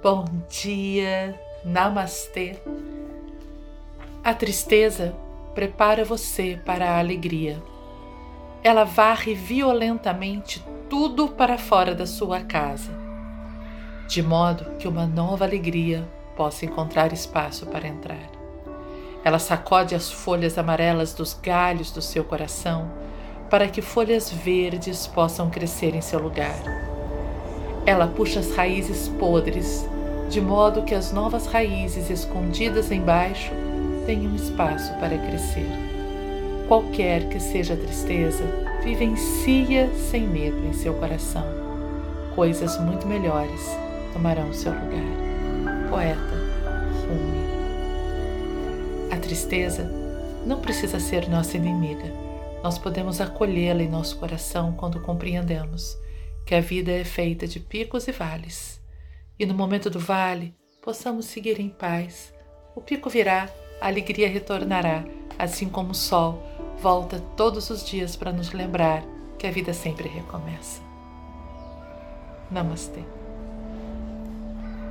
Bom dia, Namastê. A tristeza prepara você para a alegria. Ela varre violentamente tudo para fora da sua casa, de modo que uma nova alegria possa encontrar espaço para entrar. Ela sacode as folhas amarelas dos galhos do seu coração para que folhas verdes possam crescer em seu lugar. Ela puxa as raízes podres, de modo que as novas raízes escondidas embaixo tenham espaço para crescer. Qualquer que seja a tristeza, vivencia sem medo em seu coração. Coisas muito melhores tomarão seu lugar. Poeta Rumi. A tristeza não precisa ser nossa inimiga. Nós podemos acolhê-la em nosso coração quando compreendemos que a vida é feita de picos e vales. E no momento do vale, possamos seguir em paz. O pico virá, a alegria retornará, assim como o sol volta todos os dias para nos lembrar que a vida sempre recomeça. Namastê.